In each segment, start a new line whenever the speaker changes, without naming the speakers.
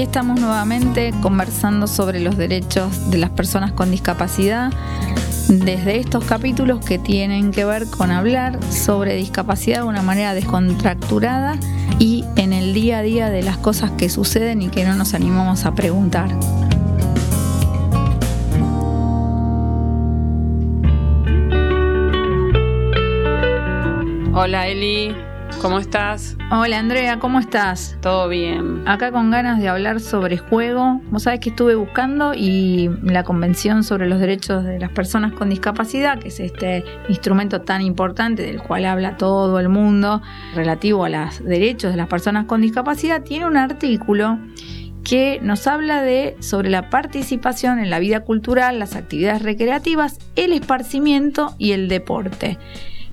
aquí estamos nuevamente conversando sobre los derechos de las personas con discapacidad desde estos capítulos que tienen que ver con hablar sobre discapacidad de una manera descontracturada y en el día a día de las cosas que suceden y que no nos animamos a preguntar.
Hola Eli, ¿Cómo estás?
Hola Andrea, ¿cómo estás?
Todo bien.
Acá con ganas de hablar sobre juego. Vos sabés que estuve buscando y la Convención sobre los Derechos de las Personas con Discapacidad, que es este instrumento tan importante del cual habla todo el mundo relativo a los derechos de las personas con discapacidad, tiene un artículo que nos habla de sobre la participación en la vida cultural, las actividades recreativas, el esparcimiento y el deporte.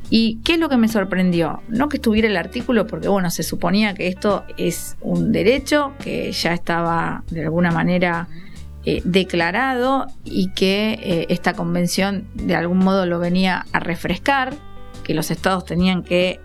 ¿Y qué es lo que me sorprendió? No que estuviera el artículo, porque bueno, se suponía que esto es un derecho que ya estaba de alguna manera eh, declarado y que eh, esta convención de algún modo lo venía a refrescar, que los estados tenían que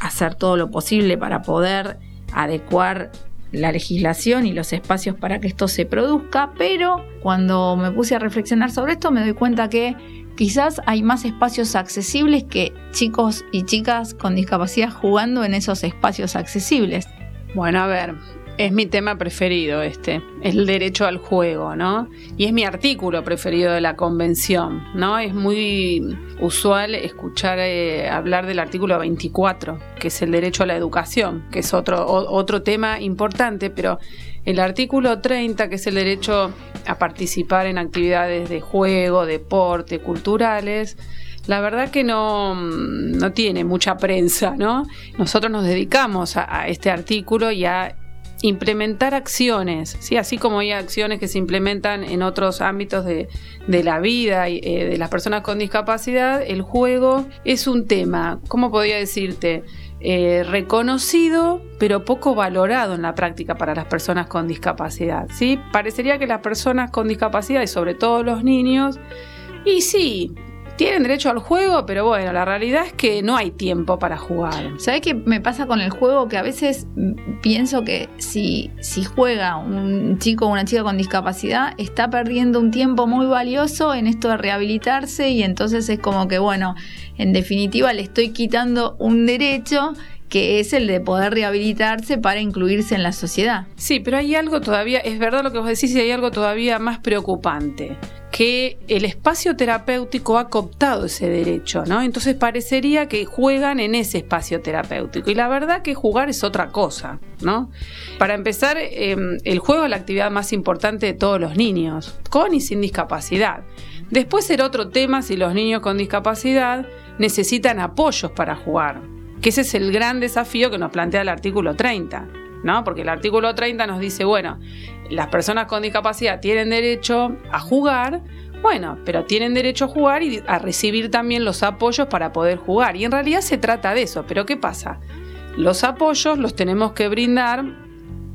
hacer todo lo posible para poder adecuar la legislación y los espacios para que esto se produzca, pero cuando me puse a reflexionar sobre esto me doy cuenta que quizás hay más espacios accesibles que chicos y chicas con discapacidad jugando en esos espacios accesibles.
Bueno, a ver, es mi tema preferido este, el derecho al juego, ¿no? Y es mi artículo preferido de la convención, ¿no? Es muy usual escuchar eh, hablar del artículo 24, que es el derecho a la educación, que es otro, otro tema importante, pero el artículo 30, que es el derecho a participar en actividades de juego, deporte, culturales, la verdad que no, no tiene mucha prensa, ¿no? Nosotros nos dedicamos a, este artículo y a implementar acciones, ¿sí? así como hay acciones que se implementan en otros ámbitos de, la vida y, eh, de las personas con discapacidad, el juego es un tema, ¿cómo podría decirte? Eh, reconocido, pero poco valorado en la práctica para las personas con discapacidad. ¿sí? Parecería que las personas con discapacidad, y sobre todo los niños, y sí, tienen derecho al juego, pero bueno, la realidad es que no hay tiempo para jugar.
¿Sabes qué me pasa con el juego? Que a veces pienso que si, si juega un chico o una chica con discapacidad, está perdiendo un tiempo muy valioso en esto de rehabilitarse y entonces es como que, bueno, en definitiva le estoy quitando un derecho que es el de poder rehabilitarse para incluirse en la sociedad.
Sí, pero hay algo todavía, es verdad lo que vos decís, y hay algo todavía más preocupante, que el espacio terapéutico ha cooptado ese derecho, ¿no? Entonces parecería que juegan en ese espacio terapéutico, y la verdad que jugar es otra cosa, ¿no? Para empezar, em, el juego es la actividad más importante de todos los niños, con y sin discapacidad. Después será otro tema si los niños con discapacidad necesitan apoyos para jugar que ese es el gran desafío que nos plantea el artículo 30, ¿no? Porque el artículo 30 nos dice, bueno, las personas con discapacidad tienen derecho a jugar, bueno, pero tienen derecho a jugar y a recibir también los apoyos para poder jugar. Y en realidad se trata de eso, pero ¿qué pasa? Los apoyos los tenemos que brindar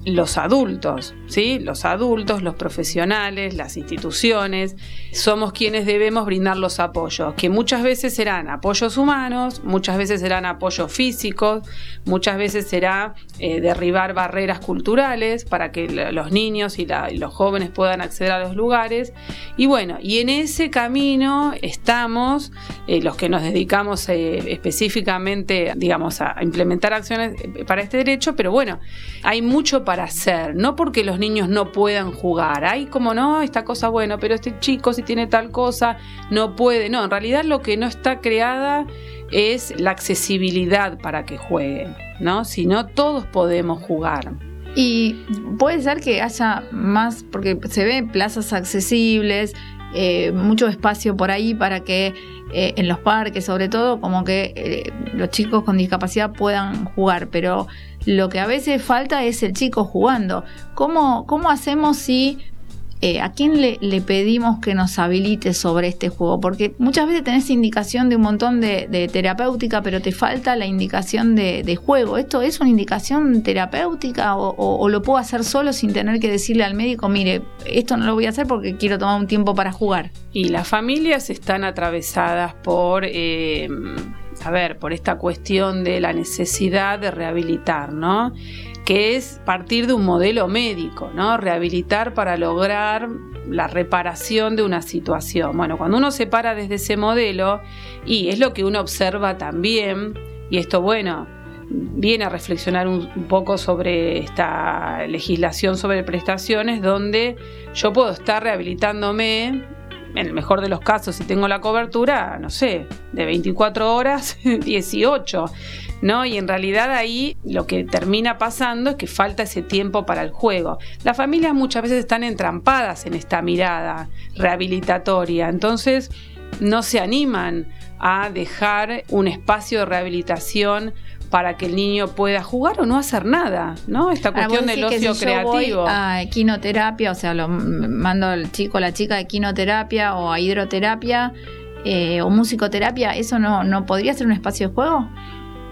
los adultos, ¿sí? Los adultos, los profesionales, las instituciones, somos quienes debemos brindar los apoyos, que muchas veces serán apoyos humanos, muchas veces serán apoyos físicos, muchas veces será eh, derribar barreras culturales para que los niños y, los jóvenes puedan acceder a los lugares. Y bueno, y en ese camino estamos eh, los que nos dedicamos eh, específicamente, digamos, a implementar acciones para este derecho, pero bueno, hay mucho para para hacer, no porque los niños no puedan jugar. Hay como no, esta cosa bueno, pero este chico si tiene tal cosa no puede. No, en realidad lo que no está creada es la accesibilidad para que jueguen, ¿no? Si no, todos podemos jugar.
Y puede ser que haya más, porque se ven plazas accesibles, eh, mucho espacio por ahí para que eh, en los parques, sobre todo, como que eh, los chicos con discapacidad puedan jugar, pero lo que a veces falta es el chico jugando. ¿Cómo, cómo hacemos si eh, ¿a quién le, pedimos que nos habilite sobre este juego? Porque muchas veces tenés indicación de un montón de, terapéutica, pero te falta la indicación de, juego. ¿Esto es una indicación terapéutica o, lo puedo hacer solo sin tener que decirle al médico, mire, esto no lo voy a hacer porque quiero tomar un tiempo para jugar?
Y las familias están atravesadas por... Eh, a ver, por esta cuestión de la necesidad de rehabilitar, ¿no? Que es partir de un modelo médico, ¿no? Rehabilitar para lograr la reparación de una situación. Bueno, cuando uno se para desde ese modelo, y es lo que uno observa también, y esto, bueno, viene a reflexionar un, poco sobre esta legislación sobre prestaciones, donde yo puedo estar rehabilitándome, en el mejor de los casos, si tengo la cobertura, no sé, de 24 horas, 18. ¿no? Y en realidad ahí lo que termina pasando es que falta ese tiempo para el juego. Las familias muchas veces están entrampadas en esta mirada rehabilitatoria, entonces no se animan a dejar un espacio de rehabilitación para que el niño pueda jugar o no hacer nada, ¿no? Esta cuestión del ocio creativo.
a equinoterapia, o sea, lo mando al chico, la chica de equinoterapia o a hidroterapia eh, o musicoterapia, ¿eso no, no podría ser un espacio de juego?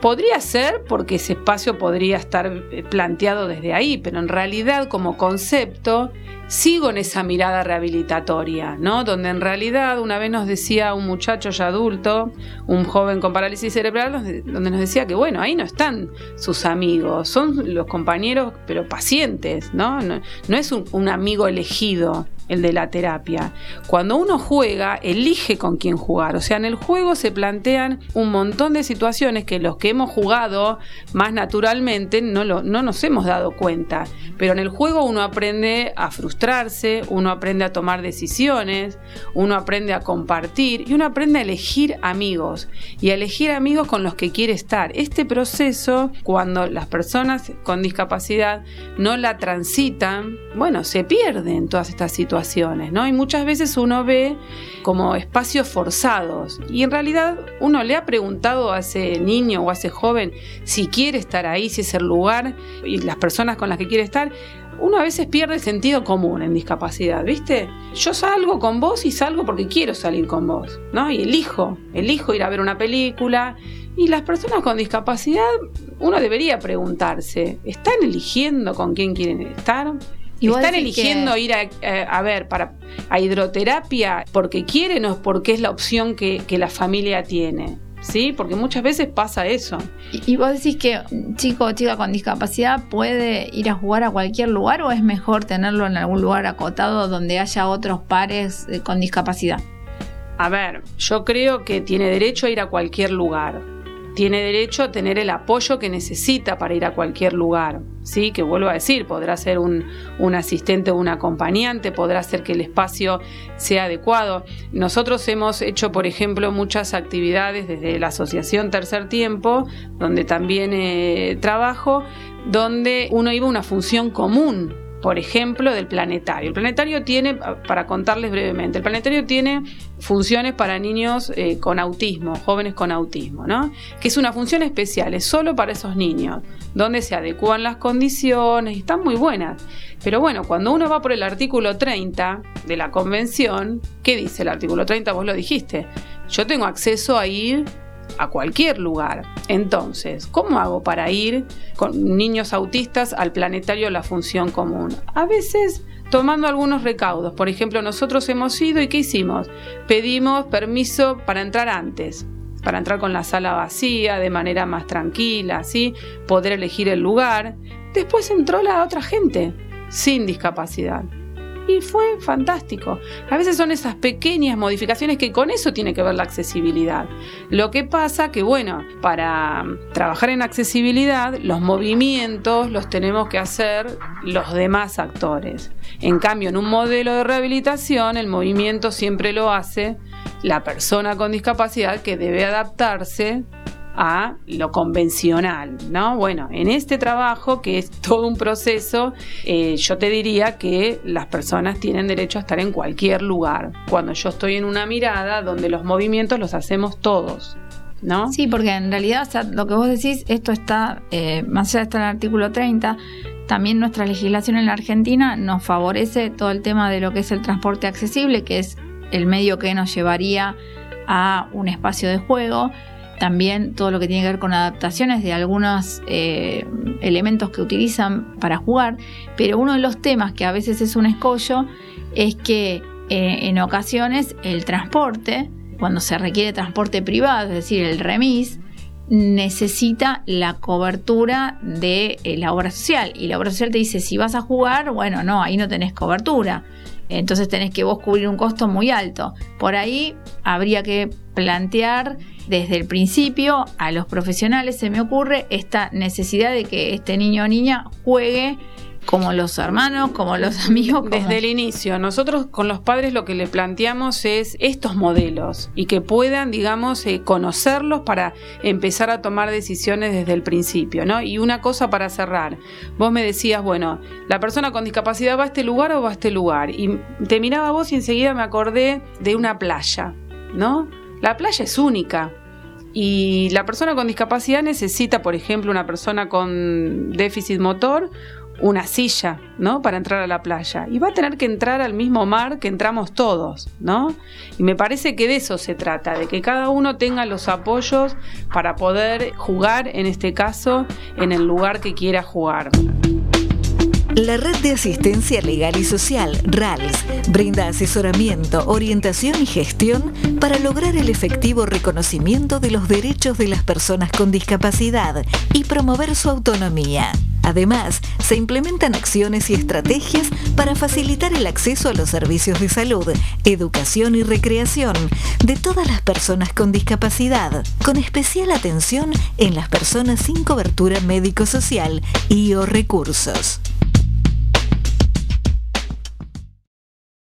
Podría ser porque ese espacio podría estar eh, planteado desde ahí, pero en realidad como concepto sigo en esa mirada rehabilitatoria, ¿no? Donde en realidad una vez nos decía un muchacho ya adulto, un joven con parálisis cerebral, donde nos decía que bueno, ahí no están sus amigos, son los compañeros, pero pacientes, ¿no? No, es un amigo elegido, el de la terapia. Cuando uno juega, elige con quién jugar. O sea, en el juego se plantean un montón de situaciones que los que hemos jugado más naturalmente no, lo, no nos hemos dado cuenta. Pero en el juego uno aprende a frustrarse, uno aprende a tomar decisiones, uno aprende a compartir y uno aprende a elegir amigos y a elegir amigos con los que quiere estar. Este proceso, cuando las personas con discapacidad no la transitan, bueno, se pierden todas estas situaciones ¿no? Y muchas veces uno ve como espacios forzados y en realidad uno le ha preguntado a ese niño o a ese joven si quiere estar ahí, si es el lugar y las personas con las que quiere estar. Uno a veces pierde el sentido común en discapacidad, ¿viste? Yo salgo con vos y salgo porque quiero salir con vos, ¿no? Y elijo, elijo ir a ver una película. Y las personas con discapacidad, uno debería preguntarse, ¿están eligiendo con quién quieren estar? ¿Están eligiendo ir a, eh, a, ver para a hidroterapia porque quieren o porque es la opción que, la familia tiene? ¿Sí? Porque muchas veces pasa eso.
¿Y, vos decís que un chico o chica con discapacidad puede ir a jugar a cualquier lugar o es mejor tenerlo en algún lugar acotado donde haya otros pares eh, con discapacidad?
A ver, yo creo que tiene derecho a ir a cualquier lugar tiene derecho a tener el apoyo que necesita para ir a cualquier lugar. ¿sí? Que vuelvo a decir, podrá ser un, asistente o un acompañante, podrá ser que el espacio sea adecuado. Nosotros hemos hecho, por ejemplo, muchas actividades desde la Asociación Tercer Tiempo, donde también eh, trabajo, donde uno iba a una función común por ejemplo, del planetario. El planetario tiene, para contarles brevemente, el planetario tiene funciones para niños eh, con autismo, jóvenes con autismo, ¿no? Que es una función especial, es solo para esos niños, donde se adecuan las condiciones están muy buenas. Pero bueno, cuando uno va por el artículo 30 de la convención, ¿qué dice el artículo 30? Vos lo dijiste. Yo tengo acceso a ir a cualquier lugar. Entonces, ¿cómo hago para ir con niños autistas al planetario La Función Común? A veces tomando algunos recaudos. Por ejemplo, nosotros hemos ido y ¿qué hicimos? Pedimos permiso para entrar antes para entrar con la sala vacía, de manera más tranquila, así, poder elegir el lugar. Después entró la otra gente, sin discapacidad y fue fantástico. A veces son esas pequeñas modificaciones que con eso tiene que ver la accesibilidad. Lo que pasa que, bueno, para trabajar en accesibilidad, los movimientos los tenemos que hacer los demás actores. En cambio, en un modelo de rehabilitación, el movimiento siempre lo hace la persona con discapacidad que debe adaptarse a lo convencional, ¿no? Bueno, en este trabajo, que es todo un proceso, eh, yo te diría que las personas tienen derecho a estar en cualquier lugar. Cuando yo estoy en una mirada donde los movimientos los hacemos todos. ¿No?
Sí, porque en realidad, lo que vos decís, esto está, eh, más allá en el artículo 30, también nuestra legislación en la Argentina nos favorece todo el tema de lo que es el transporte accesible, que es el medio que nos llevaría a un espacio de juego también todo lo que tiene que ver con adaptaciones de algunos eh, elementos que utilizan para jugar, pero uno de los temas que a veces es un escollo es que eh, en ocasiones el transporte, cuando se requiere transporte privado, es decir, el remis, necesita la cobertura de eh, la obra social. Y la obra social te dice, si vas a jugar, bueno, no, ahí no tenés cobertura. Entonces tenés que vos cubrir un costo muy alto. Por ahí habría que plantear desde el principio a los profesionales, se me ocurre, esta necesidad de que este niño o niña juegue como los hermanos, como los amigos.
Desde el inicio, nosotros con los padres lo que le planteamos es estos modelos y que puedan, digamos, eh, conocerlos para empezar a tomar decisiones desde el principio, ¿no? Y una cosa para cerrar, vos me decías, bueno, la persona con discapacidad va a este lugar o va a este lugar. Y te miraba vos y enseguida me acordé de una playa, ¿no? La playa es única. Y la persona con discapacidad necesita, por ejemplo, una persona con déficit motor, una silla, ¿no? Para entrar a la playa. Y va a tener que entrar al mismo mar que entramos todos, ¿no? Y me parece que de eso se trata, de que cada uno tenga los apoyos para poder jugar, en este caso, en el lugar que quiera jugar.
La Red de Asistencia Legal y Social, RALS, brinda asesoramiento, orientación y gestión para lograr el efectivo reconocimiento de los derechos de las personas con discapacidad y promover su autonomía. Además, se implementan acciones y estrategias para facilitar el acceso a los servicios de salud, educación y recreación de todas las personas con discapacidad, con especial atención en las personas sin cobertura médico-social y o recursos.